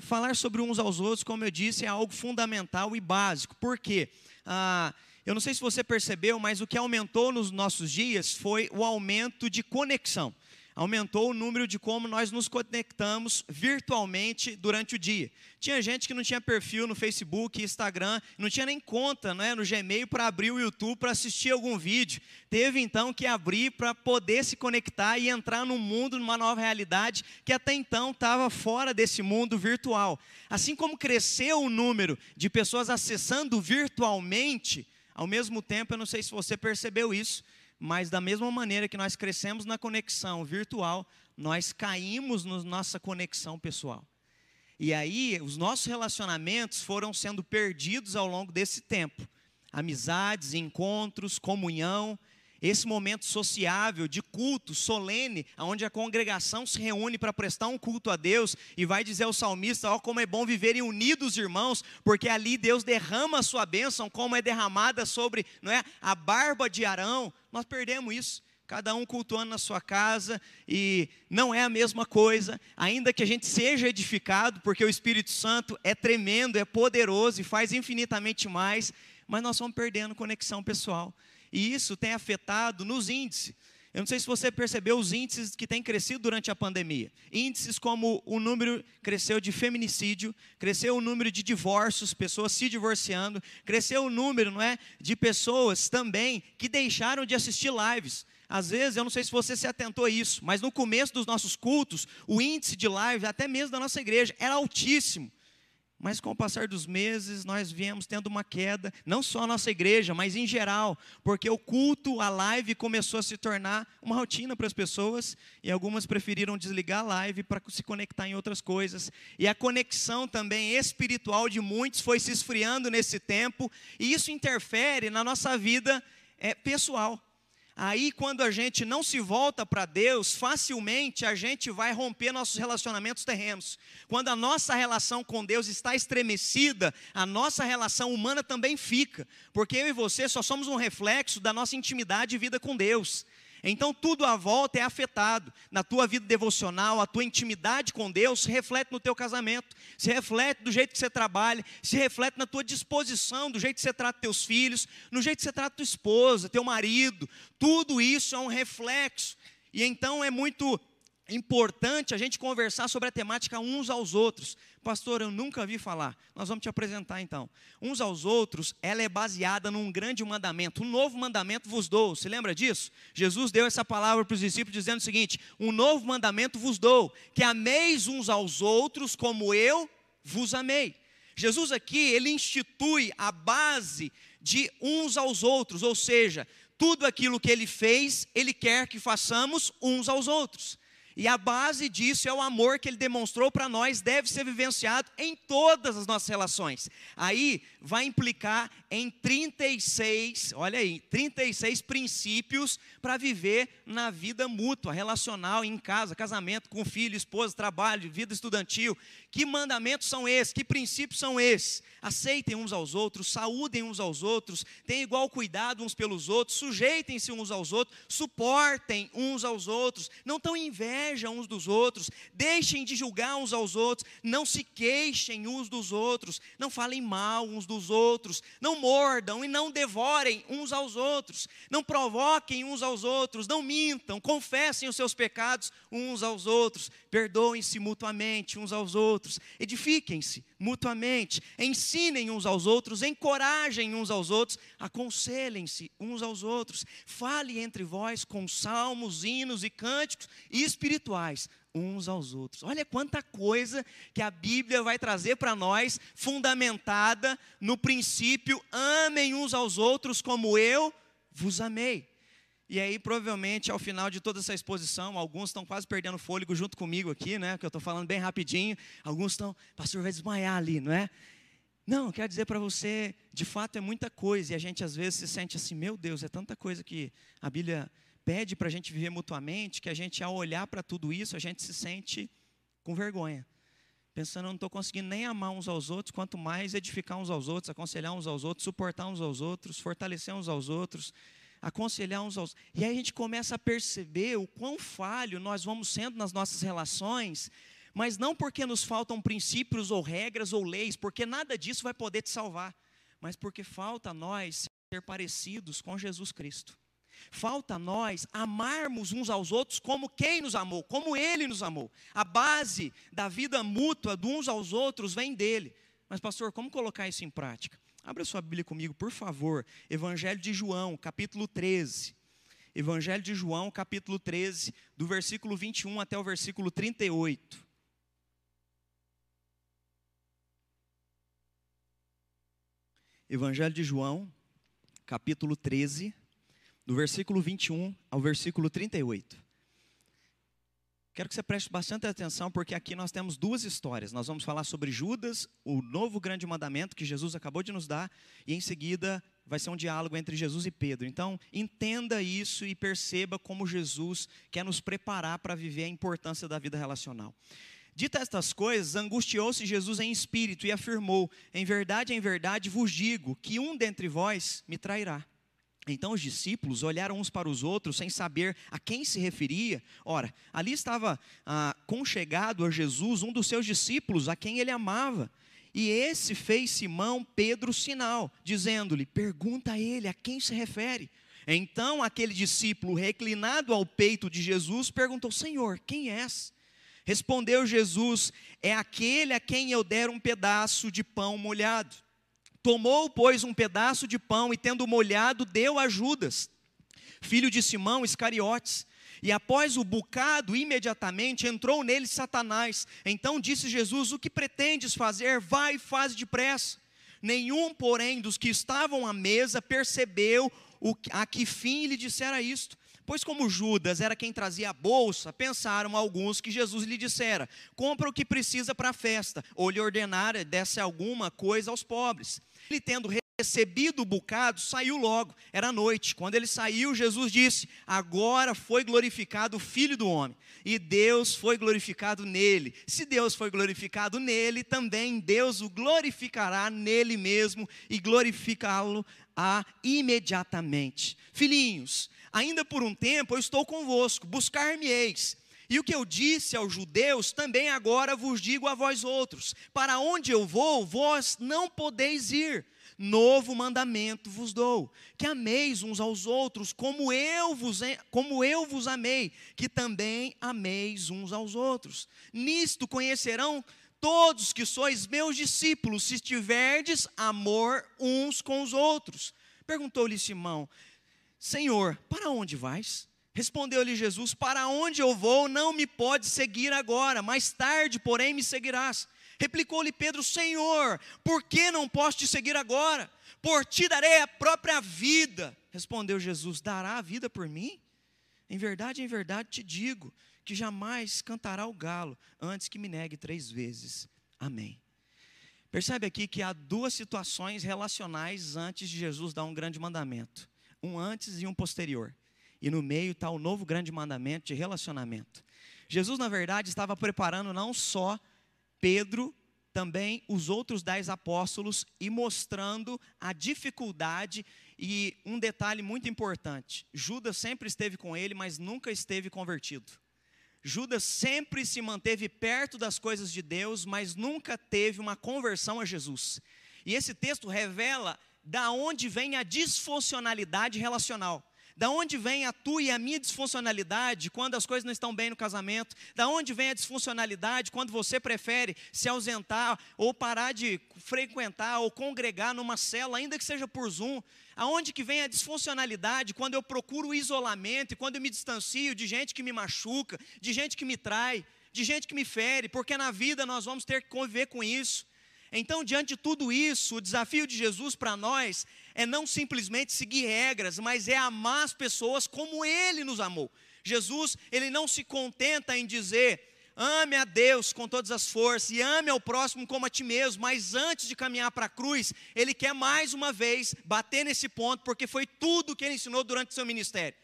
falar sobre uns aos outros, como eu disse, é algo fundamental e básico. Por quê? Ah, eu não sei se você percebeu, mas o que aumentou nos nossos dias foi o aumento de conexão aumentou o número de como nós nos conectamos virtualmente durante o dia. Tinha gente que não tinha perfil no Facebook, Instagram, não tinha nem conta né, no Gmail para abrir o YouTube para assistir algum vídeo. Teve então que abrir para poder se conectar e entrar num mundo, numa nova realidade que até então estava fora desse mundo virtual. Assim como cresceu o número de pessoas acessando virtualmente, ao mesmo tempo, eu não sei se você percebeu isso, mas da mesma maneira que nós crescemos na conexão virtual, nós caímos na nossa conexão pessoal. E aí, os nossos relacionamentos foram sendo perdidos ao longo desse tempo. Amizades, encontros, comunhão, esse momento sociável, de culto solene, onde a congregação se reúne para prestar um culto a Deus e vai dizer ao salmista: Ó, oh, como é bom viverem unidos, irmãos, porque ali Deus derrama a sua bênção, como é derramada sobre não é, a barba de Arão. Nós perdemos isso cada um cultuando na sua casa, e não é a mesma coisa, ainda que a gente seja edificado, porque o Espírito Santo é tremendo, é poderoso e faz infinitamente mais, mas nós vamos perdendo conexão pessoal. E isso tem afetado nos índices. Eu não sei se você percebeu os índices que têm crescido durante a pandemia. Índices como o número cresceu de feminicídio, cresceu o número de divórcios, pessoas se divorciando, cresceu o número, não é, de pessoas também que deixaram de assistir lives. Às vezes, eu não sei se você se atentou a isso, mas no começo dos nossos cultos, o índice de live, até mesmo da nossa igreja, era altíssimo. Mas com o passar dos meses, nós viemos tendo uma queda, não só a nossa igreja, mas em geral, porque o culto, a live começou a se tornar uma rotina para as pessoas e algumas preferiram desligar a live para se conectar em outras coisas. E a conexão também espiritual de muitos foi se esfriando nesse tempo, e isso interfere na nossa vida é, pessoal. Aí, quando a gente não se volta para Deus, facilmente a gente vai romper nossos relacionamentos terrenos. Quando a nossa relação com Deus está estremecida, a nossa relação humana também fica, porque eu e você só somos um reflexo da nossa intimidade e vida com Deus. Então tudo à volta é afetado. Na tua vida devocional, a tua intimidade com Deus se reflete no teu casamento, se reflete do jeito que você trabalha, se reflete na tua disposição, do jeito que você trata teus filhos, no jeito que você trata tua esposa, teu marido. Tudo isso é um reflexo. E então é muito importante a gente conversar sobre a temática uns aos outros. Pastor, eu nunca vi falar. Nós vamos te apresentar então. Uns aos outros, ela é baseada num grande mandamento. Um novo mandamento vos dou. Se lembra disso? Jesus deu essa palavra para os discípulos dizendo o seguinte: Um novo mandamento vos dou, que ameis uns aos outros como eu vos amei. Jesus aqui, ele institui a base de uns aos outros, ou seja, tudo aquilo que ele fez, ele quer que façamos uns aos outros. E a base disso é o amor que ele demonstrou para nós, deve ser vivenciado em todas as nossas relações. Aí vai implicar em 36, olha aí, 36 princípios para viver na vida mútua, relacional, em casa, casamento, com filho, esposa, trabalho, vida estudantil. Que mandamentos são esses? Que princípios são esses? Aceitem uns aos outros, saúdem uns aos outros, tenham igual cuidado uns pelos outros, sujeitem-se uns aos outros, suportem uns aos outros, não tão inveja uns dos outros, deixem de julgar uns aos outros, não se queixem uns dos outros, não falem mal uns dos outros, não mordam e não devorem uns aos outros, não provoquem uns aos outros, não mintam, confessem os seus pecados uns aos outros, perdoem-se mutuamente uns aos outros, edifiquem-se mutuamente, ensinem uns aos outros, encorajem uns aos outros, aconselhem-se uns aos outros, fale entre vós com salmos, hinos e cânticos espirituais uns aos outros. Olha quanta coisa que a Bíblia vai trazer para nós, fundamentada no princípio: amem uns aos outros como eu vos amei. E aí, provavelmente, ao final de toda essa exposição, alguns estão quase perdendo fôlego junto comigo aqui, né? Que eu estou falando bem rapidinho. Alguns estão, pastor, vai desmaiar ali, não é? Não, quero dizer para você, de fato é muita coisa, e a gente às vezes se sente assim, meu Deus, é tanta coisa que a Bíblia pede para a gente viver mutuamente, que a gente, ao olhar para tudo isso, a gente se sente com vergonha. Pensando, eu não estou conseguindo nem amar uns aos outros, quanto mais edificar uns aos outros, aconselhar uns aos outros, suportar uns aos outros, fortalecer uns aos outros aconselhar uns aos E aí a gente começa a perceber o quão falho nós vamos sendo nas nossas relações, Mas não porque nos faltam princípios ou regras ou leis, porque nada disso vai poder te salvar, mas porque falta a nós ser parecidos com Jesus Cristo. Falta a nós amarmos uns aos outros como quem nos amou, como Ele nos amou. A base da vida mútua de uns aos outros vem dele. Mas, pastor, como colocar isso em prática? Abra sua Bíblia comigo, por favor. Evangelho de João, capítulo 13. Evangelho de João, capítulo 13, do versículo 21 até o versículo 38. Evangelho de João, capítulo 13, do versículo 21 ao versículo 38. Quero que você preste bastante atenção, porque aqui nós temos duas histórias. Nós vamos falar sobre Judas, o novo grande mandamento que Jesus acabou de nos dar, e em seguida vai ser um diálogo entre Jesus e Pedro. Então, entenda isso e perceba como Jesus quer nos preparar para viver a importância da vida relacional. Dita estas coisas, angustiou-se Jesus em espírito e afirmou: Em verdade, em verdade vos digo que um dentre vós me trairá. Então os discípulos olharam uns para os outros sem saber a quem se referia. Ora, ali estava ah, conchegado a Jesus um dos seus discípulos, a quem ele amava. E esse fez Simão Pedro sinal, dizendo-lhe: Pergunta a ele a quem se refere. Então aquele discípulo, reclinado ao peito de Jesus, perguntou: Senhor, quem és? Respondeu Jesus: É aquele a quem eu der um pedaço de pão molhado. Tomou, pois, um pedaço de pão e, tendo molhado, deu a Judas, filho de Simão Iscariotes. E após o bocado, imediatamente entrou nele Satanás. Então disse Jesus: O que pretendes fazer? Vai e faz depressa. Nenhum, porém, dos que estavam à mesa percebeu a que fim lhe dissera isto. Pois, como Judas era quem trazia a bolsa, pensaram alguns que Jesus lhe dissera: Compra o que precisa para a festa, ou lhe ordenara, desse alguma coisa aos pobres. Ele, tendo recebido o bocado, saiu logo, era noite. Quando ele saiu, Jesus disse: Agora foi glorificado o Filho do Homem, e Deus foi glorificado nele. Se Deus foi glorificado nele, também Deus o glorificará nele mesmo e glorificá-lo a imediatamente. Filhinhos, ainda por um tempo eu estou convosco, buscar-me-eis. E o que eu disse aos judeus, também agora vos digo a vós outros: para onde eu vou, vós não podeis ir. Novo mandamento vos dou: que ameis uns aos outros, como eu vos, como eu vos amei, que também ameis uns aos outros. Nisto conhecerão todos que sois meus discípulos, se tiverdes amor uns com os outros. Perguntou-lhe Simão: Senhor, para onde vais? Respondeu-lhe Jesus: Para onde eu vou, não me pode seguir agora, mais tarde, porém, me seguirás. Replicou-lhe Pedro: Senhor, por que não posso te seguir agora? Por ti darei a própria vida. Respondeu Jesus: Dará a vida por mim? Em verdade, em verdade te digo que jamais cantará o galo antes que me negue três vezes. Amém. Percebe aqui que há duas situações relacionais antes de Jesus dar um grande mandamento: um antes e um posterior e no meio está o novo grande mandamento de relacionamento. Jesus, na verdade, estava preparando não só Pedro, também os outros dez apóstolos e mostrando a dificuldade e um detalhe muito importante: Judas sempre esteve com ele, mas nunca esteve convertido. Judas sempre se manteve perto das coisas de Deus, mas nunca teve uma conversão a Jesus. E esse texto revela da onde vem a disfuncionalidade relacional. Da onde vem a tua e a minha disfuncionalidade quando as coisas não estão bem no casamento? Da onde vem a disfuncionalidade quando você prefere se ausentar ou parar de frequentar ou congregar numa cela, ainda que seja por Zoom? Aonde que vem a disfuncionalidade quando eu procuro o isolamento e quando eu me distancio de gente que me machuca, de gente que me trai, de gente que me fere? Porque na vida nós vamos ter que conviver com isso. Então, diante de tudo isso, o desafio de Jesus para nós é não simplesmente seguir regras, mas é amar as pessoas como Ele nos amou. Jesus, Ele não se contenta em dizer, ame a Deus com todas as forças e ame ao próximo como a ti mesmo, mas antes de caminhar para a cruz, Ele quer mais uma vez bater nesse ponto, porque foi tudo que Ele ensinou durante o seu ministério.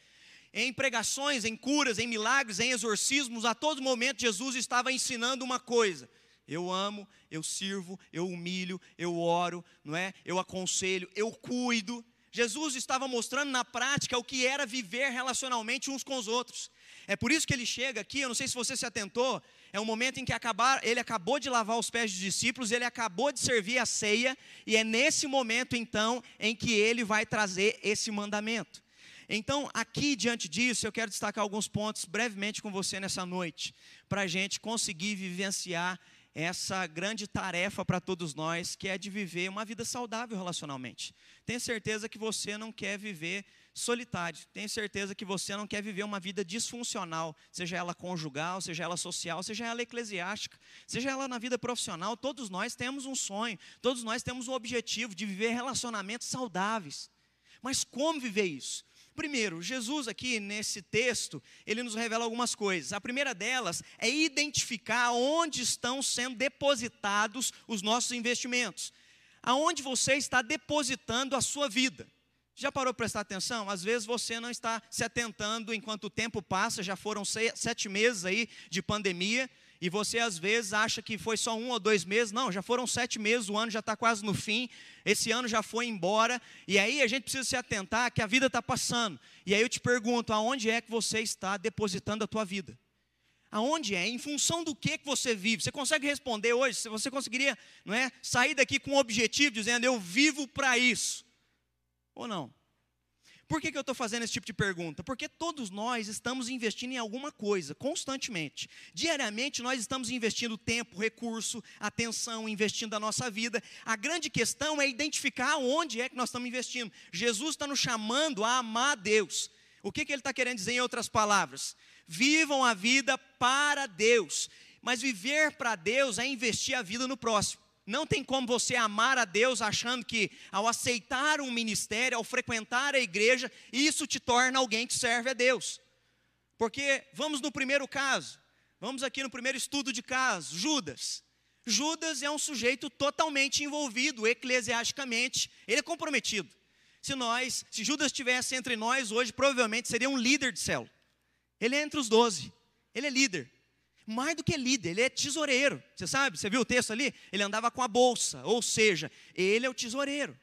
Em pregações, em curas, em milagres, em exorcismos, a todo momento Jesus estava ensinando uma coisa eu amo, eu sirvo, eu humilho, eu oro, não é? Eu aconselho, eu cuido. Jesus estava mostrando na prática o que era viver relacionalmente uns com os outros. É por isso que ele chega aqui, eu não sei se você se atentou, é um momento em que acabar, ele acabou de lavar os pés dos discípulos, ele acabou de servir a ceia, e é nesse momento então em que ele vai trazer esse mandamento. Então, aqui diante disso, eu quero destacar alguns pontos brevemente com você nessa noite, para a gente conseguir vivenciar essa grande tarefa para todos nós, que é de viver uma vida saudável relacionalmente. Tenho certeza que você não quer viver solitário. Tenho certeza que você não quer viver uma vida disfuncional, seja ela conjugal, seja ela social, seja ela eclesiástica, seja ela na vida profissional. Todos nós temos um sonho, todos nós temos um objetivo de viver relacionamentos saudáveis. Mas como viver isso? Primeiro, Jesus aqui nesse texto, ele nos revela algumas coisas. A primeira delas é identificar onde estão sendo depositados os nossos investimentos. Aonde você está depositando a sua vida. Já parou para prestar atenção? Às vezes você não está se atentando enquanto o tempo passa, já foram sete meses aí de pandemia, e você às vezes acha que foi só um ou dois meses, não, já foram sete meses, o ano já está quase no fim, esse ano já foi embora, e aí a gente precisa se atentar que a vida está passando. E aí eu te pergunto, aonde é que você está depositando a tua vida? Aonde é? Em função do que, que você vive? Você consegue responder hoje? Você conseguiria não é, sair daqui com um objetivo, dizendo, eu vivo para isso. Ou não? Por que, que eu estou fazendo esse tipo de pergunta? Porque todos nós estamos investindo em alguma coisa, constantemente. Diariamente nós estamos investindo tempo, recurso, atenção, investindo a nossa vida. A grande questão é identificar onde é que nós estamos investindo. Jesus está nos chamando a amar a Deus. O que, que ele está querendo dizer em outras palavras? Vivam a vida para Deus. Mas viver para Deus é investir a vida no próximo. Não tem como você amar a Deus achando que ao aceitar um ministério, ao frequentar a igreja, isso te torna alguém que serve a Deus. Porque vamos no primeiro caso, vamos aqui no primeiro estudo de caso, Judas. Judas é um sujeito totalmente envolvido eclesiasticamente, ele é comprometido. Se nós, se Judas estivesse entre nós hoje, provavelmente seria um líder de célula. Ele é entre os doze, ele é líder mais do que líder, ele é tesoureiro. Você sabe? Você viu o texto ali? Ele andava com a bolsa, ou seja, ele é o tesoureiro.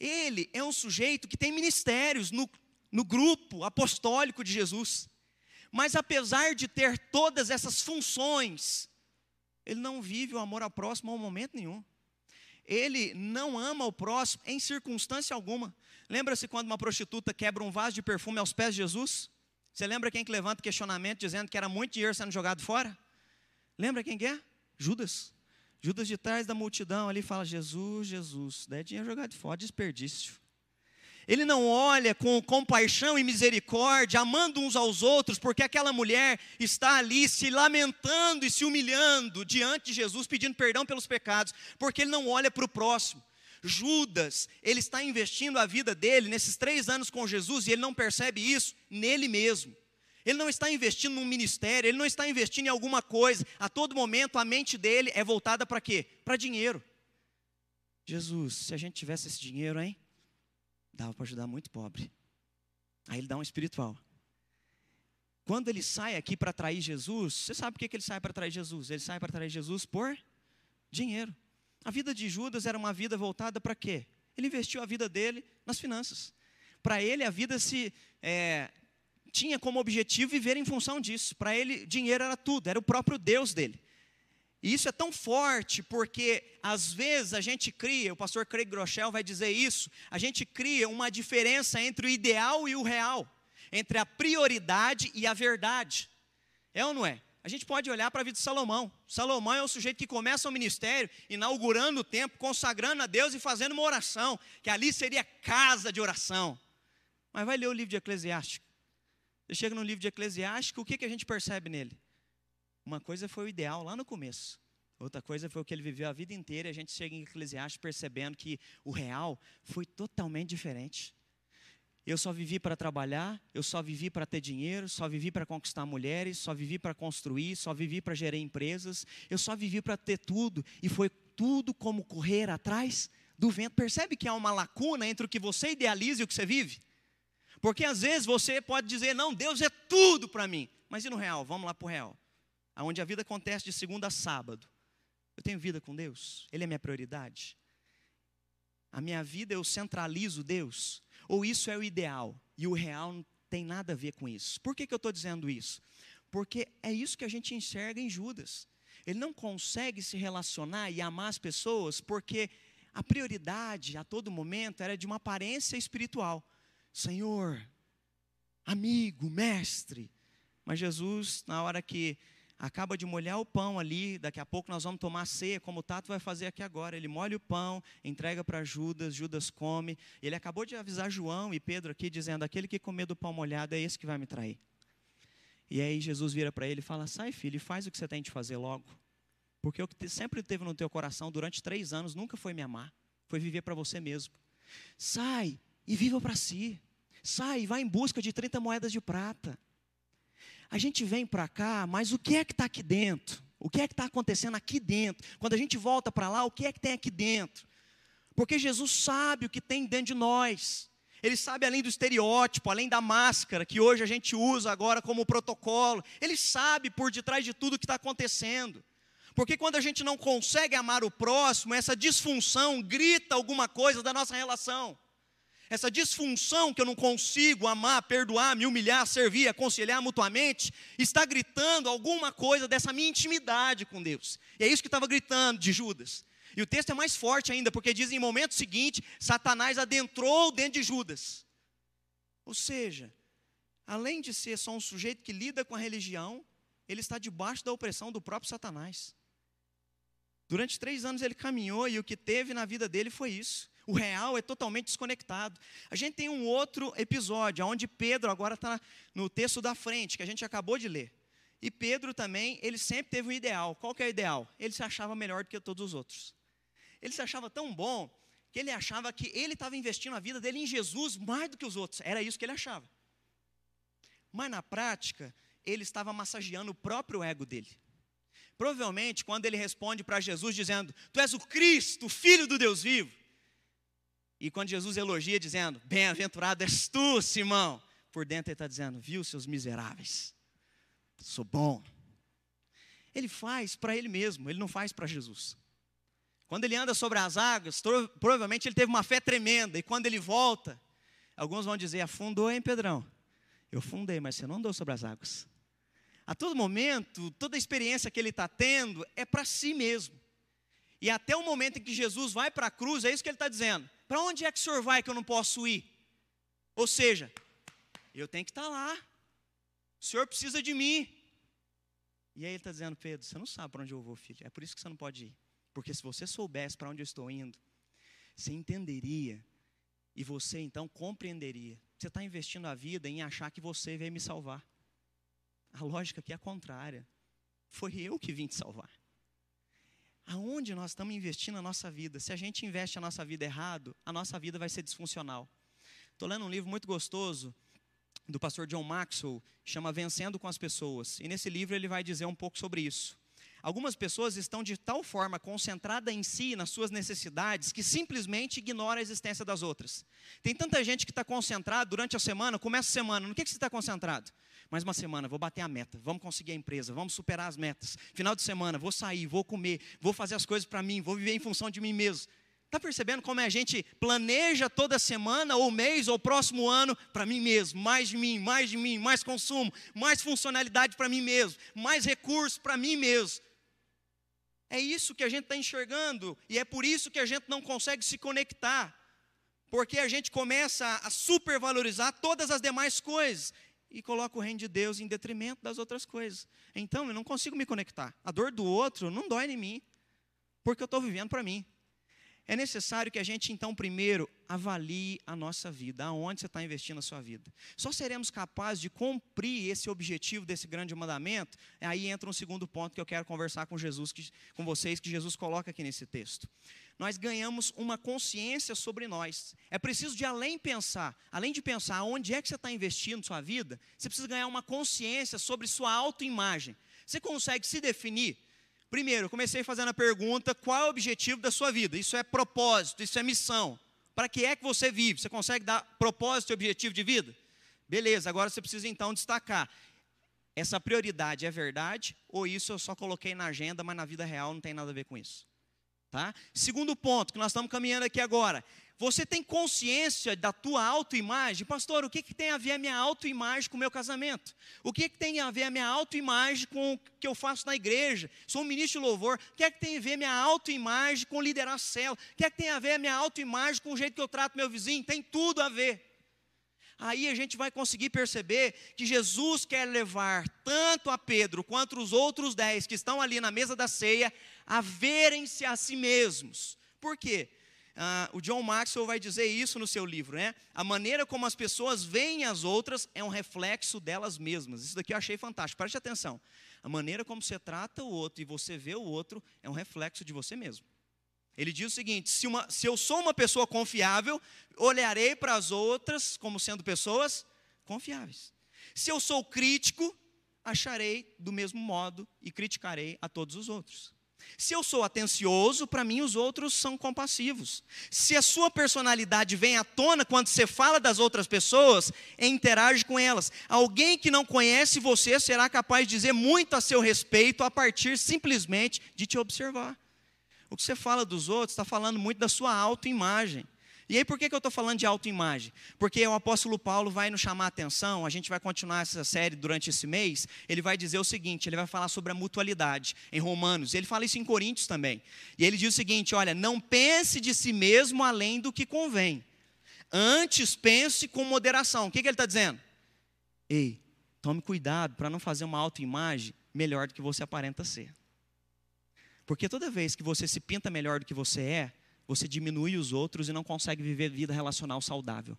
Ele é um sujeito que tem ministérios no, no grupo apostólico de Jesus. Mas apesar de ter todas essas funções, ele não vive o amor ao próximo a momento nenhum. Ele não ama o próximo em circunstância alguma. Lembra-se quando uma prostituta quebra um vaso de perfume aos pés de Jesus? Você lembra quem que levanta questionamento dizendo que era muito dinheiro sendo jogado fora? Lembra quem que é? Judas. Judas de trás da multidão ali fala: Jesus, Jesus, daí dinheiro jogado fora, desperdício. Ele não olha com compaixão e misericórdia, amando uns aos outros, porque aquela mulher está ali se lamentando e se humilhando diante de Jesus, pedindo perdão pelos pecados, porque ele não olha para o próximo. Judas, ele está investindo a vida dele nesses três anos com Jesus e ele não percebe isso nele mesmo. Ele não está investindo num ministério, ele não está investindo em alguma coisa. A todo momento a mente dele é voltada para quê? Para dinheiro. Jesus, se a gente tivesse esse dinheiro, hein? Dava para ajudar muito pobre. Aí ele dá um espiritual. Quando ele sai aqui para atrair Jesus, você sabe por que ele sai para atrair Jesus? Ele sai para atrair Jesus por dinheiro. A vida de Judas era uma vida voltada para quê? Ele investiu a vida dele nas finanças. Para ele, a vida se é, tinha como objetivo viver em função disso. Para ele, dinheiro era tudo, era o próprio Deus dele. E isso é tão forte porque, às vezes, a gente cria, o pastor Craig Groeschel vai dizer isso, a gente cria uma diferença entre o ideal e o real, entre a prioridade e a verdade. É ou não é? A gente pode olhar para a vida de Salomão. Salomão é o sujeito que começa o ministério, inaugurando o templo, consagrando a Deus e fazendo uma oração, que ali seria casa de oração. Mas vai ler o livro de Eclesiástico. Você chega no livro de Eclesiástico, o que, que a gente percebe nele? Uma coisa foi o ideal lá no começo. Outra coisa foi o que ele viveu a vida inteira e a gente chega em Eclesiastes percebendo que o real foi totalmente diferente. Eu só vivi para trabalhar, eu só vivi para ter dinheiro, só vivi para conquistar mulheres, só vivi para construir, só vivi para gerir empresas, eu só vivi para ter tudo e foi tudo como correr atrás do vento. Percebe que há uma lacuna entre o que você idealiza e o que você vive? Porque às vezes você pode dizer, não, Deus é tudo para mim. Mas e no real? Vamos lá para o real. Onde a vida acontece de segunda a sábado. Eu tenho vida com Deus? Ele é minha prioridade? A minha vida eu centralizo Deus? Ou isso é o ideal e o real não tem nada a ver com isso? Por que, que eu estou dizendo isso? Porque é isso que a gente enxerga em Judas. Ele não consegue se relacionar e amar as pessoas porque a prioridade a todo momento era de uma aparência espiritual. Senhor, amigo, mestre. Mas Jesus, na hora que acaba de molhar o pão ali, daqui a pouco nós vamos tomar ceia, como o Tato vai fazer aqui agora. Ele molha o pão, entrega para Judas, Judas come. Ele acabou de avisar João e Pedro aqui, dizendo: aquele que comer do pão molhado é esse que vai me trair. E aí Jesus vira para ele e fala: sai, filho, e faz o que você tem de fazer logo. Porque o que sempre teve no teu coração durante três anos nunca foi me amar, foi viver para você mesmo. Sai e viva para si. Sai e vá em busca de 30 moedas de prata. A gente vem para cá, mas o que é que está aqui dentro? O que é que está acontecendo aqui dentro? Quando a gente volta para lá, o que é que tem aqui dentro? Porque Jesus sabe o que tem dentro de nós. Ele sabe além do estereótipo, além da máscara que hoje a gente usa agora como protocolo. Ele sabe por detrás de tudo o que está acontecendo. Porque quando a gente não consegue amar o próximo, essa disfunção grita alguma coisa da nossa relação. Essa disfunção que eu não consigo amar, perdoar, me humilhar, servir, aconselhar mutuamente, está gritando alguma coisa dessa minha intimidade com Deus. E é isso que estava gritando de Judas. E o texto é mais forte ainda, porque diz em momento seguinte, Satanás adentrou dentro de Judas. Ou seja, além de ser só um sujeito que lida com a religião, ele está debaixo da opressão do próprio Satanás. Durante três anos ele caminhou e o que teve na vida dele foi isso. O real é totalmente desconectado. A gente tem um outro episódio, onde Pedro agora está no texto da frente, que a gente acabou de ler. E Pedro também, ele sempre teve um ideal. Qual que é o ideal? Ele se achava melhor do que todos os outros. Ele se achava tão bom que ele achava que ele estava investindo a vida dele em Jesus mais do que os outros. Era isso que ele achava. Mas na prática, ele estava massageando o próprio ego dele. Provavelmente, quando ele responde para Jesus dizendo: Tu és o Cristo, o Filho do Deus vivo. E quando Jesus elogia, dizendo: Bem-aventurado és tu, Simão. Por dentro ele está dizendo: Viu, seus miseráveis, sou bom. Ele faz para ele mesmo, ele não faz para Jesus. Quando ele anda sobre as águas, provavelmente ele teve uma fé tremenda. E quando ele volta, alguns vão dizer: Afundou, hein, Pedrão? Eu fundei, mas você não andou sobre as águas. A todo momento, toda a experiência que ele está tendo é para si mesmo. E até o momento em que Jesus vai para a cruz, é isso que ele está dizendo. Para onde é que o senhor vai que eu não posso ir? Ou seja, eu tenho que estar tá lá. O senhor precisa de mim. E aí ele está dizendo, Pedro, você não sabe para onde eu vou, filho. É por isso que você não pode ir. Porque se você soubesse para onde eu estou indo, você entenderia e você então compreenderia. Você está investindo a vida em achar que você veio me salvar. A lógica aqui é a contrária. Foi eu que vim te salvar. Aonde nós estamos investindo a nossa vida? Se a gente investe a nossa vida errado, a nossa vida vai ser disfuncional. Estou lendo um livro muito gostoso do pastor John Maxwell, chama Vencendo com as Pessoas. E nesse livro ele vai dizer um pouco sobre isso. Algumas pessoas estão de tal forma concentradas em si, nas suas necessidades, que simplesmente ignora a existência das outras. Tem tanta gente que está concentrada durante a semana, começa a semana, no que, que você está concentrado? Mais uma semana, vou bater a meta, vamos conseguir a empresa, vamos superar as metas. Final de semana, vou sair, vou comer, vou fazer as coisas para mim, vou viver em função de mim mesmo. Está percebendo como a gente planeja toda semana, ou mês, ou próximo ano, para mim mesmo? Mais de mim, mais de mim, mais consumo, mais funcionalidade para mim mesmo, mais recursos para mim mesmo. É isso que a gente está enxergando, e é por isso que a gente não consegue se conectar, porque a gente começa a supervalorizar todas as demais coisas, e coloco o reino de Deus em detrimento das outras coisas. Então eu não consigo me conectar. A dor do outro não dói em mim, porque eu estou vivendo para mim. É necessário que a gente, então, primeiro, avalie a nossa vida, aonde você está investindo a sua vida. Só seremos capazes de cumprir esse objetivo desse grande mandamento. Aí entra um segundo ponto que eu quero conversar com Jesus, que, com vocês, que Jesus coloca aqui nesse texto nós ganhamos uma consciência sobre nós. É preciso de além pensar, além de pensar onde é que você está investindo sua vida, você precisa ganhar uma consciência sobre sua autoimagem. Você consegue se definir? Primeiro, eu comecei fazendo a pergunta: qual é o objetivo da sua vida? Isso é propósito, isso é missão. Para que é que você vive? Você consegue dar propósito e objetivo de vida? Beleza, agora você precisa então destacar. Essa prioridade é verdade ou isso eu só coloquei na agenda, mas na vida real não tem nada a ver com isso? Tá? Segundo ponto, que nós estamos caminhando aqui agora. Você tem consciência da tua autoimagem? Pastor, o que, que tem a ver a minha autoimagem com o meu casamento? O que, que tem a ver a minha autoimagem com o que eu faço na igreja? Sou um ministro de louvor. O que é que tem a ver a minha autoimagem com liderar célula? O que é que tem a ver a minha autoimagem com o jeito que eu trato meu vizinho? Tem tudo a ver. Aí a gente vai conseguir perceber que Jesus quer levar tanto a Pedro quanto os outros dez que estão ali na mesa da ceia a verem-se a si mesmos. Por quê? Ah, o John Maxwell vai dizer isso no seu livro, né? A maneira como as pessoas veem as outras é um reflexo delas mesmas. Isso daqui eu achei fantástico. Preste atenção. A maneira como você trata o outro e você vê o outro é um reflexo de você mesmo. Ele diz o seguinte: se, uma, se eu sou uma pessoa confiável, olharei para as outras como sendo pessoas confiáveis. Se eu sou crítico, acharei do mesmo modo e criticarei a todos os outros. Se eu sou atencioso, para mim os outros são compassivos. Se a sua personalidade vem à tona quando você fala das outras pessoas, interage com elas. Alguém que não conhece você será capaz de dizer muito a seu respeito a partir simplesmente de te observar. O que você fala dos outros está falando muito da sua autoimagem. E aí, por que, que eu estou falando de autoimagem? Porque o apóstolo Paulo vai nos chamar a atenção, a gente vai continuar essa série durante esse mês. Ele vai dizer o seguinte: ele vai falar sobre a mutualidade em Romanos. Ele fala isso em Coríntios também. E ele diz o seguinte: olha, não pense de si mesmo além do que convém. Antes pense com moderação. O que, que ele está dizendo? Ei, tome cuidado para não fazer uma autoimagem melhor do que você aparenta ser. Porque toda vez que você se pinta melhor do que você é, você diminui os outros e não consegue viver vida relacional saudável.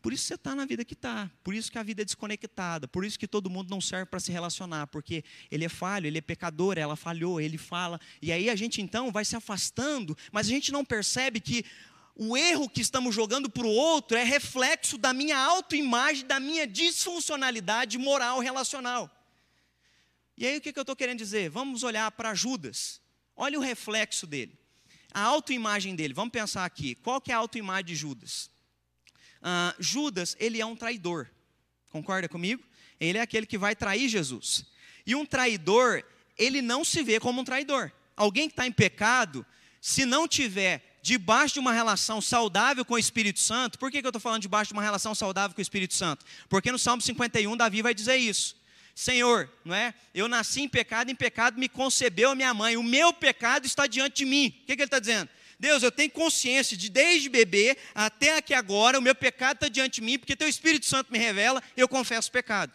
Por isso você está na vida que está, por isso que a vida é desconectada, por isso que todo mundo não serve para se relacionar, porque ele é falho, ele é pecador, ela falhou, ele fala, e aí a gente então vai se afastando, mas a gente não percebe que o erro que estamos jogando para o outro é reflexo da minha autoimagem, da minha disfuncionalidade moral relacional. E aí o que, eu estou querendo dizer? Vamos olhar para Judas, olha o reflexo dele a autoimagem dele, vamos pensar aqui, qual que é a autoimagem de Judas? Uh, Judas, ele é um traidor, concorda comigo? Ele é aquele que vai trair Jesus. E um traidor, ele não se vê como um traidor. Alguém que está em pecado, se não tiver debaixo de uma relação saudável com o Espírito Santo, por que, que eu estou falando debaixo de uma relação saudável com o Espírito Santo? Porque no Salmo 51, Davi vai dizer isso. Senhor, não é? Eu nasci em pecado, em pecado me concebeu a minha mãe. O meu pecado está diante de mim. O que, que ele está dizendo? Deus, eu tenho consciência de desde bebê até aqui agora, o meu pecado está diante de mim, porque teu Espírito Santo me revela, eu confesso o pecado.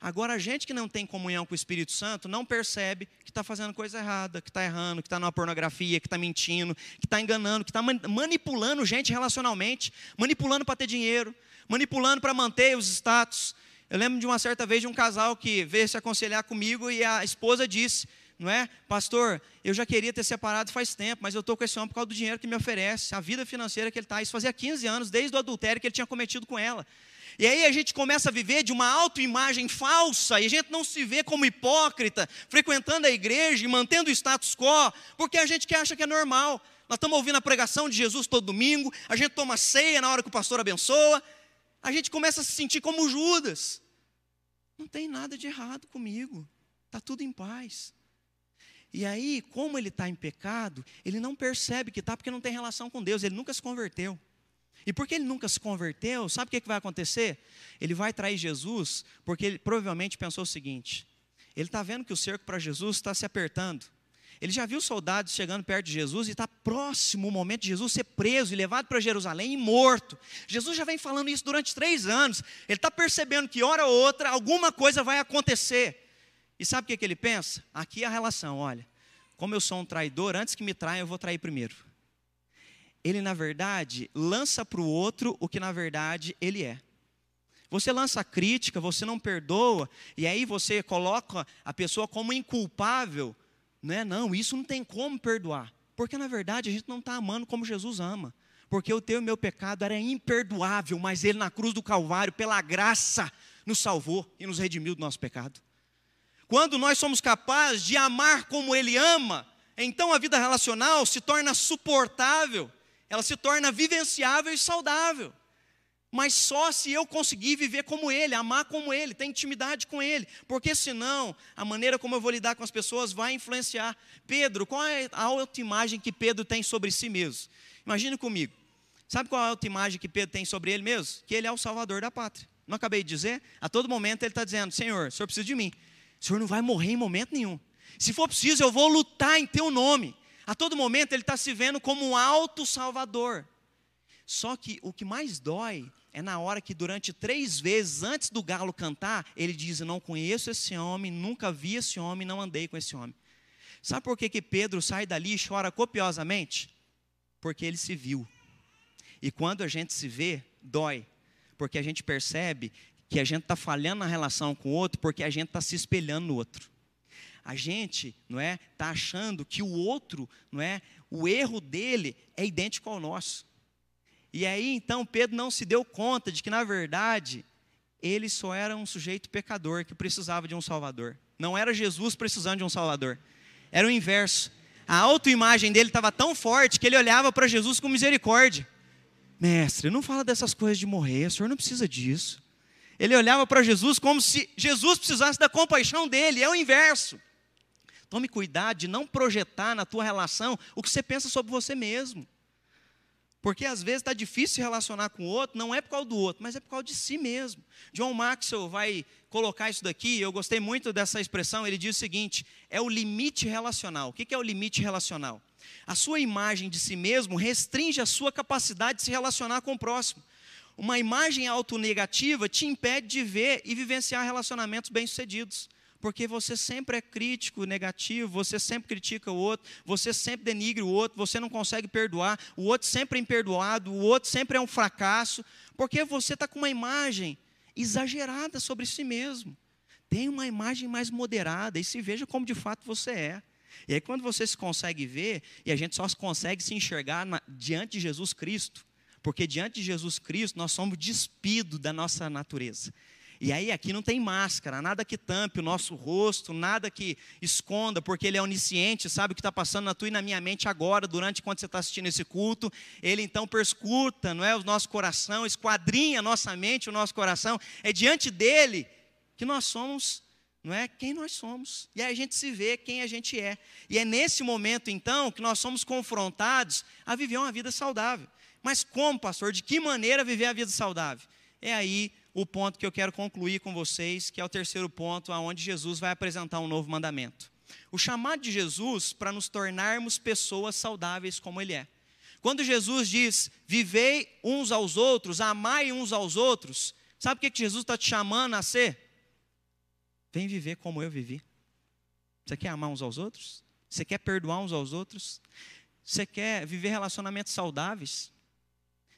Agora, a gente que não tem comunhão com o Espírito Santo não percebe que está fazendo coisa errada, que está errando, que está numa pornografia, que está mentindo, que está enganando, que está manipulando gente relacionalmente, manipulando para ter dinheiro, manipulando para manter os status, eu lembro de uma certa vez de um casal que veio se aconselhar comigo e a esposa disse, não é? Pastor, eu já queria ter separado faz tempo, mas eu estou com esse homem por causa do dinheiro que me oferece, a vida financeira que ele está. Isso fazia 15 anos, desde o adultério que ele tinha cometido com ela. E aí a gente começa a viver de uma autoimagem falsa, e a gente não se vê como hipócrita, frequentando a igreja e mantendo o status quo, porque a gente que acha que é normal. Nós estamos ouvindo a pregação de Jesus todo domingo, a gente toma ceia na hora que o pastor abençoa, a gente começa a se sentir como Judas. Não tem nada de errado comigo, está tudo em paz. E aí, como ele está em pecado, ele não percebe que está porque não tem relação com Deus, ele nunca se converteu. E porque ele nunca se converteu, sabe o que, que vai acontecer? Ele vai trair Jesus, porque ele provavelmente pensou o seguinte: ele está vendo que o cerco para Jesus está se apertando. Ele já viu soldados chegando perto de Jesus e está próximo o momento de Jesus ser preso e levado para Jerusalém e morto. Jesus já vem falando isso durante três anos. Ele está percebendo que, hora ou outra, alguma coisa vai acontecer. E sabe o que, que ele pensa? Aqui é a relação: olha, como eu sou um traidor, antes que me traiam, eu vou trair primeiro. Ele, na verdade, lança para o outro o que, na verdade, ele é. Você lança crítica, você não perdoa, e aí você coloca a pessoa como inculpável né? Não, isso não tem como perdoar. Porque na verdade a gente não está amando como Jesus ama. Porque o teu e meu pecado era imperdoável, mas Ele na cruz do Calvário, pela graça, nos salvou e nos redimiu do nosso pecado. Quando nós somos capazes de amar como Ele ama, então a vida relacional se torna suportável, ela se torna vivenciável e saudável. Mas só se eu conseguir viver como Ele, amar como Ele, ter intimidade com Ele, porque senão a maneira como eu vou lidar com as pessoas vai influenciar. Pedro, qual é a autoimagem que Pedro tem sobre si mesmo? Imagine comigo. Sabe qual é a autoimagem que Pedro tem sobre ele mesmo? Que ele é o salvador da pátria. Não acabei de dizer? A todo momento ele está dizendo: Senhor, o Senhor precisa de mim. O Senhor não vai morrer em momento nenhum. Se for preciso, eu vou lutar em teu nome. A todo momento ele está se vendo como um alto salvador. Só que o que mais dói é na hora que, durante três vezes antes do galo cantar, ele diz: não conheço esse homem, nunca vi esse homem, não andei com esse homem. Sabe por que, que Pedro sai dali e chora copiosamente? Porque ele se viu. E quando a gente se vê, dói, porque a gente percebe que a gente está falhando na relação com o outro, porque a gente está se espelhando no outro. A gente, não é, está achando que o outro, não é, o erro dele é idêntico ao nosso. E aí então Pedro não se deu conta de que na verdade ele só era um sujeito pecador que precisava de um salvador. Não era Jesus precisando de um salvador. Era o inverso. A autoimagem dele estava tão forte que ele olhava para Jesus com misericórdia. Mestre, não fala dessas coisas de morrer, o senhor não precisa disso. Ele olhava para Jesus como se Jesus precisasse da compaixão dele, é o inverso. Tome cuidado de não projetar na tua relação o que você pensa sobre você mesmo. Porque às vezes está difícil se relacionar com o outro, não é por causa do outro, mas é por causa de si mesmo. John Maxwell vai colocar isso daqui, eu gostei muito dessa expressão, ele diz o seguinte: é o limite relacional. O que é o limite relacional? A sua imagem de si mesmo restringe a sua capacidade de se relacionar com o próximo. Uma imagem autonegativa te impede de ver e vivenciar relacionamentos bem-sucedidos porque você sempre é crítico, negativo, você sempre critica o outro, você sempre denigre o outro, você não consegue perdoar, o outro sempre é imperdoado, o outro sempre é um fracasso, porque você está com uma imagem exagerada sobre si mesmo. Tenha uma imagem mais moderada e se veja como de fato você é. E aí, quando você se consegue ver, e a gente só consegue se enxergar na, diante de Jesus Cristo, porque diante de Jesus Cristo nós somos despidos da nossa natureza. E aí aqui não tem máscara, nada que tampe o nosso rosto, nada que esconda, porque Ele é onisciente, sabe o que está passando na tua e na minha mente agora, durante quando você está assistindo esse culto. Ele então perscuta, não é, o nosso coração, esquadrinha a nossa mente, o nosso coração. É diante dele que nós somos não é quem nós somos. E aí a gente se vê quem a gente é. E é nesse momento, então, que nós somos confrontados a viver uma vida saudável. Mas como, pastor? De que maneira viver a vida saudável? É aí o ponto que eu quero concluir com vocês, que é o terceiro ponto, aonde Jesus vai apresentar um novo mandamento. O chamado de Jesus para nos tornarmos pessoas saudáveis como Ele é. Quando Jesus diz, vivei uns aos outros, amai uns aos outros, sabe o que Jesus está te chamando a ser? Vem viver como eu vivi. Você quer amar uns aos outros? Você quer perdoar uns aos outros? Você quer viver relacionamentos saudáveis?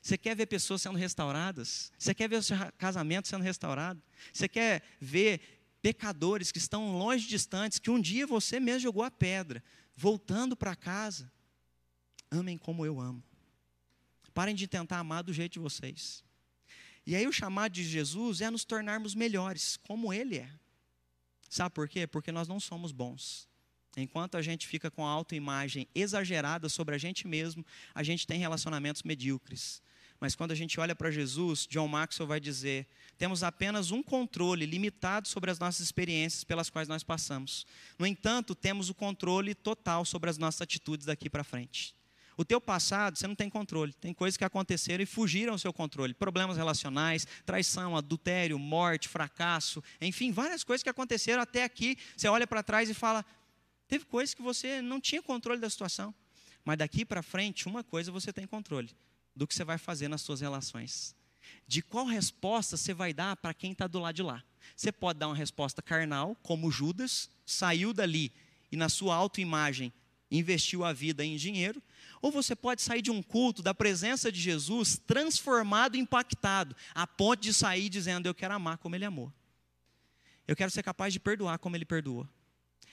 Você quer ver pessoas sendo restauradas? Você quer ver o seu casamento sendo restaurado? Você quer ver pecadores que estão longe, distantes, que um dia você mesmo jogou a pedra, voltando para casa? Amem como eu amo. Parem de tentar amar do jeito de vocês. E aí o chamado de Jesus é nos tornarmos melhores, como Ele é. Sabe por quê? Porque nós não somos bons. Enquanto a gente fica com a autoimagem exagerada sobre a gente mesmo, a gente tem relacionamentos medíocres. Mas quando a gente olha para Jesus, John Maxwell vai dizer: temos apenas um controle limitado sobre as nossas experiências pelas quais nós passamos. No entanto, temos o controle total sobre as nossas atitudes daqui para frente. O teu passado, você não tem controle. Tem coisas que aconteceram e fugiram ao seu controle. Problemas relacionais, traição, adultério, morte, fracasso, enfim, várias coisas que aconteceram até aqui. Você olha para trás e fala: teve coisas que você não tinha controle da situação. Mas daqui para frente, uma coisa você tem controle: do que você vai fazer nas suas relações. De qual resposta você vai dar para quem está do lado de lá. Você pode dar uma resposta carnal, como Judas, saiu dali e na sua autoimagem investiu a vida em dinheiro, ou você pode sair de um culto, da presença de Jesus, transformado, impactado, a ponto de sair dizendo: Eu quero amar como Ele amou. Eu quero ser capaz de perdoar como Ele perdoou.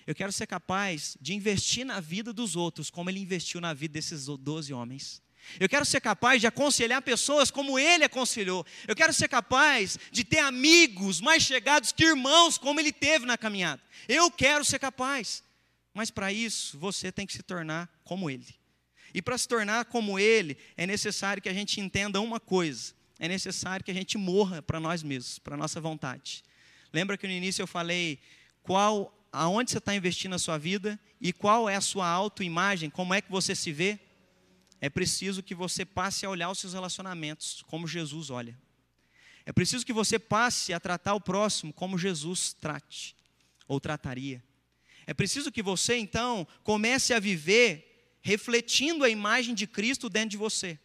Eu quero ser capaz de investir na vida dos outros como Ele investiu na vida desses doze homens. Eu quero ser capaz de aconselhar pessoas como ele aconselhou. Eu quero ser capaz de ter amigos mais chegados que irmãos, como ele teve na caminhada. Eu quero ser capaz. Mas para isso, você tem que se tornar como ele. E para se tornar como ele, é necessário que a gente entenda uma coisa: é necessário que a gente morra para nós mesmos, para a nossa vontade. Lembra que no início eu falei qual, aonde você está investindo a sua vida e qual é a sua autoimagem, como é que você se vê? É preciso que você passe a olhar os seus relacionamentos como Jesus olha. É preciso que você passe a tratar o próximo como Jesus trate ou trataria. É preciso que você, então, comece a viver refletindo a imagem de Cristo dentro de você.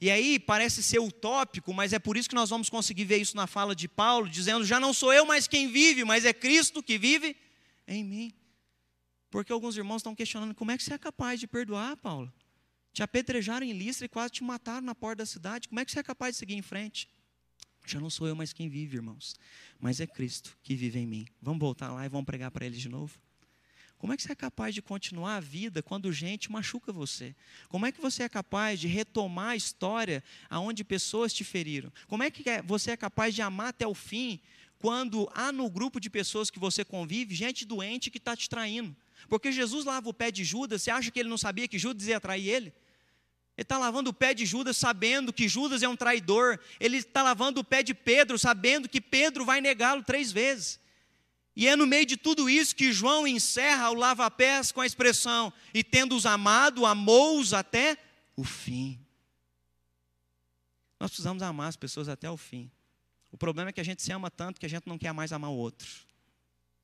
E aí parece ser utópico, mas é por isso que nós vamos conseguir ver isso na fala de Paulo, dizendo: Já não sou eu mais quem vive, mas é Cristo que vive em mim. Porque alguns irmãos estão questionando: como é que você é capaz de perdoar, Paulo? Te apedrejaram em Listra e quase te mataram na porta da cidade. Como é que você é capaz de seguir em frente? Já não sou eu mais quem vive, irmãos, mas é Cristo que vive em mim. Vamos voltar lá e vamos pregar para ele de novo? Como é que você é capaz de continuar a vida quando gente machuca você? Como é que você é capaz de retomar a história aonde pessoas te feriram? Como é que é, você é capaz de amar até o fim quando há no grupo de pessoas que você convive gente doente que está te traindo? Porque Jesus lava o pé de Judas, você acha que ele não sabia que Judas ia trair ele? Ele está lavando o pé de Judas sabendo que Judas é um traidor. Ele está lavando o pé de Pedro sabendo que Pedro vai negá-lo três vezes. E é no meio de tudo isso que João encerra o lava-pés com a expressão: e tendo-os amado, amou-os até o fim. Nós precisamos amar as pessoas até o fim. O problema é que a gente se ama tanto que a gente não quer mais amar o outro.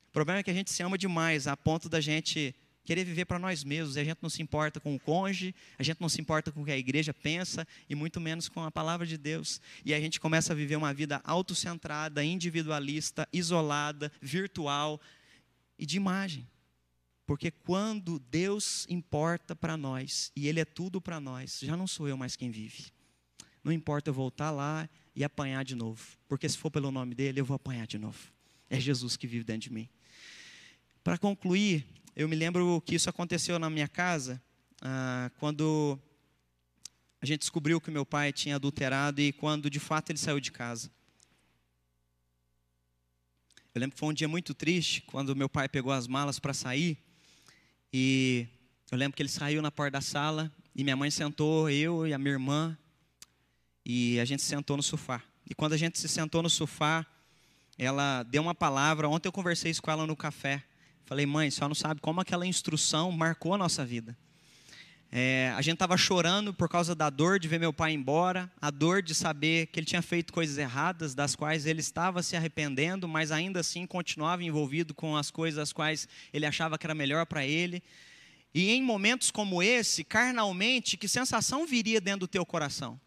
O problema é que a gente se ama demais a ponto da gente querer viver para nós mesmos. E a gente não se importa com o cônjuge, a gente não se importa com o que a igreja pensa e muito menos com a palavra de Deus. E a gente começa a viver uma vida autocentrada, individualista, isolada, virtual e de imagem. Porque quando Deus importa para nós e Ele é tudo para nós, já não sou eu mais quem vive. Não importa eu voltar lá e apanhar de novo, porque se for pelo nome dele, eu vou apanhar de novo. É Jesus que vive dentro de mim. Para concluir, eu me lembro que isso aconteceu na minha casa, ah, quando a gente descobriu que meu pai tinha adulterado e quando de fato ele saiu de casa. Eu lembro que foi um dia muito triste quando meu pai pegou as malas para sair e eu lembro que ele saiu na porta da sala e minha mãe sentou, eu e a minha irmã, e a gente sentou no sofá. E quando a gente se sentou no sofá, ela deu uma palavra. Ontem eu conversei isso com ela no café. Falei, mãe, só não sabe como aquela instrução marcou a nossa vida. É, a gente estava chorando por causa da dor de ver meu pai embora, a dor de saber que ele tinha feito coisas erradas, das quais ele estava se arrependendo, mas ainda assim continuava envolvido com as coisas as quais ele achava que era melhor para ele. E em momentos como esse, carnalmente, que sensação viria dentro do teu coração?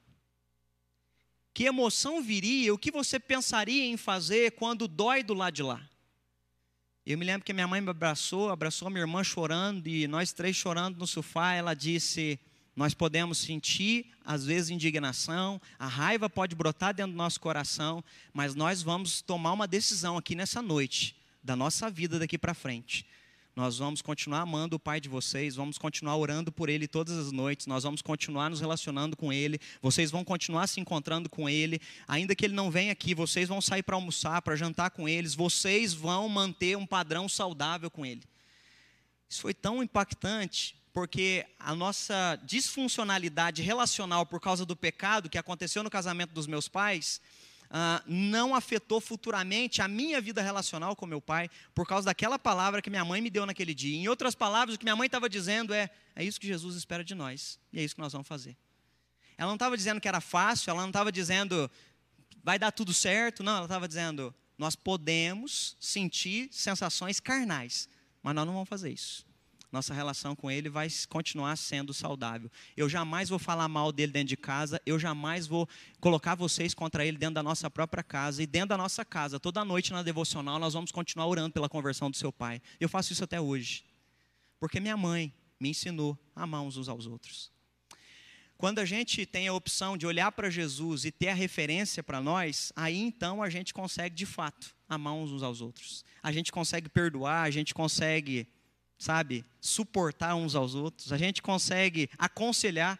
Que emoção viria? O que você pensaria em fazer quando dói do lado de lá? Eu me lembro que minha mãe me abraçou, abraçou minha irmã chorando, e nós três chorando no sofá. Ela disse: Nós podemos sentir, às vezes, indignação, a raiva pode brotar dentro do nosso coração, mas nós vamos tomar uma decisão aqui nessa noite, da nossa vida daqui para frente. Nós vamos continuar amando o Pai de vocês, vamos continuar orando por Ele todas as noites, nós vamos continuar nos relacionando com Ele, vocês vão continuar se encontrando com Ele, ainda que Ele não venha aqui, vocês vão sair para almoçar, para jantar com eles, vocês vão manter um padrão saudável com Ele. Isso foi tão impactante, porque a nossa disfuncionalidade relacional por causa do pecado que aconteceu no casamento dos meus pais ah, não afetou futuramente a minha vida relacional com meu pai, por causa daquela palavra que minha mãe me deu naquele dia. Em outras palavras, o que minha mãe estava dizendo é: é isso que Jesus espera de nós, e é isso que nós vamos fazer. Ela não estava dizendo que era fácil, ela não estava dizendo vai dar tudo certo, não, ela estava dizendo nós podemos sentir sensações carnais, mas nós não vamos fazer isso nossa relação com Ele vai continuar sendo saudável. Eu jamais vou falar mal dele dentro de casa, eu jamais vou colocar vocês contra ele dentro da nossa própria casa. E dentro da nossa casa, toda noite na devocional, nós vamos continuar orando pela conversão do seu pai. Eu faço isso até hoje, porque minha mãe me ensinou a amar uns aos outros. Quando a gente tem a opção de olhar para Jesus e ter a referência para nós, aí então a gente consegue de fato amar uns aos outros. A gente consegue perdoar, a gente consegue sabe, suportar uns aos outros, a gente consegue aconselhar.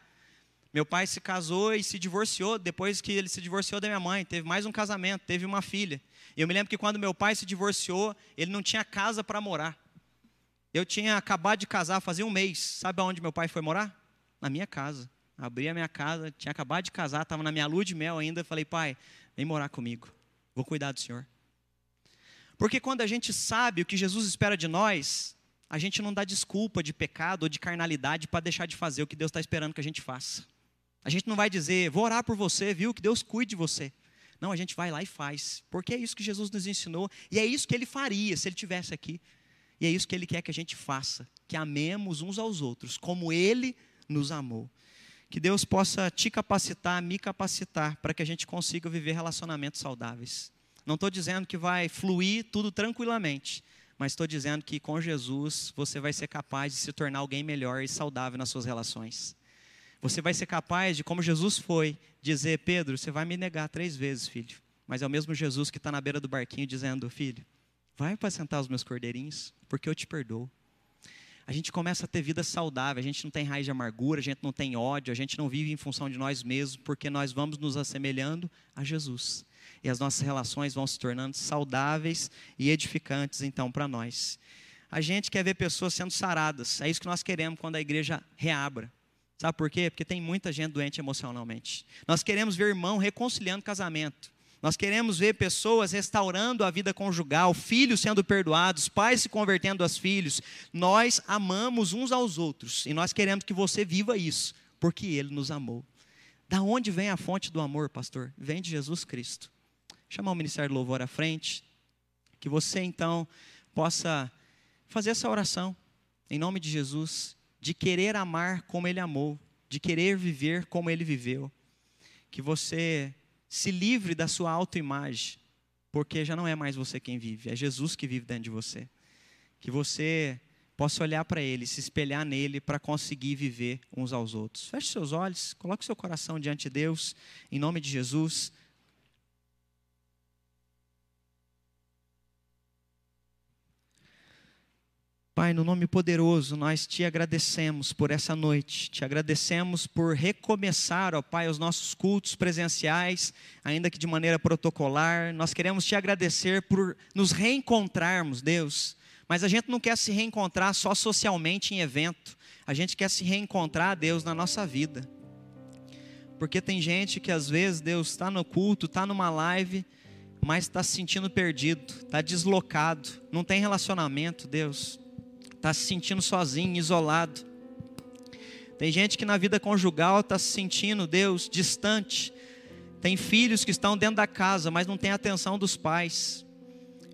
Meu pai se casou e se divorciou depois que ele se divorciou da minha mãe. Teve mais um casamento, teve uma filha. Eu me lembro que quando meu pai se divorciou, ele não tinha casa para morar. Eu tinha acabado de casar, fazia um mês. Sabe aonde meu pai foi morar? Na minha casa. Abri a minha casa, tinha acabado de casar, estava na minha lua de mel ainda. Falei, pai, vem morar comigo. Vou cuidar do senhor. Porque quando a gente sabe o que Jesus espera de nós, a gente não dá desculpa de pecado ou de carnalidade para deixar de fazer o que Deus está esperando que a gente faça. A gente não vai dizer, vou orar por você, viu? Que Deus cuide de você. Não, a gente vai lá e faz. Porque é isso que Jesus nos ensinou. E é isso que ele faria se ele tivesse aqui. E é isso que ele quer que a gente faça. Que amemos uns aos outros, como ele nos amou. Que Deus possa te capacitar, me capacitar, para que a gente consiga viver relacionamentos saudáveis. Não estou dizendo que vai fluir tudo tranquilamente, mas estou dizendo que com Jesus você vai ser capaz de se tornar alguém melhor e saudável nas suas relações. Você vai ser capaz de, como Jesus foi, dizer: Pedro, você vai me negar três vezes, filho. Mas é o mesmo Jesus que está na beira do barquinho dizendo: Filho, vai apacentar os meus cordeirinhos, porque eu te perdoo. A gente começa a ter vida saudável, a gente não tem raiz de amargura, a gente não tem ódio, a gente não vive em função de nós mesmos, porque nós vamos nos assemelhando a Jesus. E as nossas relações vão se tornando saudáveis e edificantes, então, para nós. A gente quer ver pessoas sendo saradas, é isso que nós queremos quando a igreja reabra. Sabe por quê? Porque tem muita gente doente emocionalmente. Nós queremos ver irmão reconciliando casamento. Nós queremos ver pessoas restaurando a vida conjugal, filhos sendo perdoados, pais se convertendo aos filhos. Nós amamos uns aos outros e nós queremos que você viva isso, porque Ele nos amou. Da onde vem a fonte do amor, pastor? Vem de Jesus Cristo. Chamar o Ministério do Louvor à frente, que você então possa fazer essa oração, em nome de Jesus de querer amar como ele amou, de querer viver como ele viveu. Que você se livre da sua autoimagem, porque já não é mais você quem vive, é Jesus que vive dentro de você. Que você possa olhar para ele, se espelhar nele para conseguir viver uns aos outros. Feche seus olhos, coloque seu coração diante de Deus, em nome de Jesus. Pai, no nome poderoso, nós te agradecemos por essa noite, te agradecemos por recomeçar, ó Pai, os nossos cultos presenciais, ainda que de maneira protocolar. Nós queremos te agradecer por nos reencontrarmos, Deus. Mas a gente não quer se reencontrar só socialmente em evento, a gente quer se reencontrar, Deus, na nossa vida. Porque tem gente que às vezes, Deus, está no culto, está numa live, mas está se sentindo perdido, está deslocado, não tem relacionamento, Deus está se sentindo sozinho, isolado. Tem gente que na vida conjugal está se sentindo, Deus, distante. Tem filhos que estão dentro da casa, mas não tem atenção dos pais.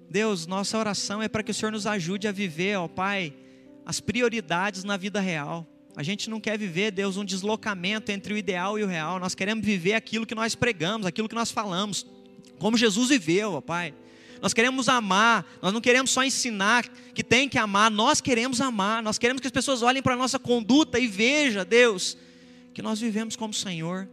Deus, nossa oração é para que o Senhor nos ajude a viver, ó Pai, as prioridades na vida real. A gente não quer viver, Deus, um deslocamento entre o ideal e o real. Nós queremos viver aquilo que nós pregamos, aquilo que nós falamos, como Jesus viveu, ó Pai. Nós queremos amar, nós não queremos só ensinar que tem que amar, nós queremos amar, nós queremos que as pessoas olhem para a nossa conduta e vejam, Deus, que nós vivemos como Senhor.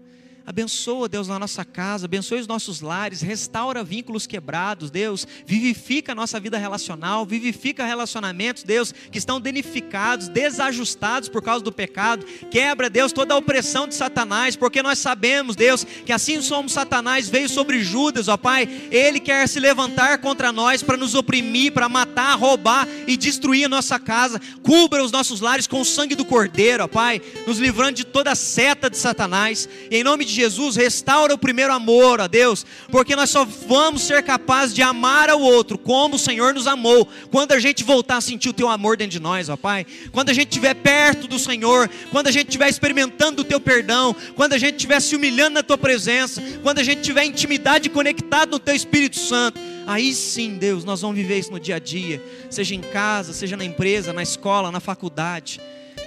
Abençoa, Deus, na nossa casa, abençoe os nossos lares, restaura vínculos quebrados, Deus, vivifica a nossa vida relacional, vivifica relacionamentos, Deus, que estão danificados, desajustados por causa do pecado. Quebra, Deus, toda a opressão de Satanás, porque nós sabemos, Deus, que assim somos Satanás veio sobre Judas, ó Pai, ele quer se levantar contra nós para nos oprimir, para matar, roubar e destruir a nossa casa. Cubra os nossos lares com o sangue do Cordeiro, ó Pai, nos livrando de toda a seta de Satanás. E em nome de Jesus, restaura o primeiro amor a Deus, porque nós só vamos ser capazes de amar ao outro como o Senhor nos amou, quando a gente voltar a sentir o teu amor dentro de nós, ó Pai. Quando a gente estiver perto do Senhor, quando a gente estiver experimentando o teu perdão, quando a gente estiver se humilhando na tua presença, quando a gente tiver intimidade conectado no teu Espírito Santo. Aí sim, Deus, nós vamos viver isso no dia a dia, seja em casa, seja na empresa, na escola, na faculdade,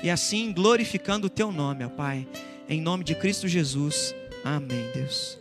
e assim glorificando o teu nome, ó Pai. Em nome de Cristo Jesus. Amém, Deus.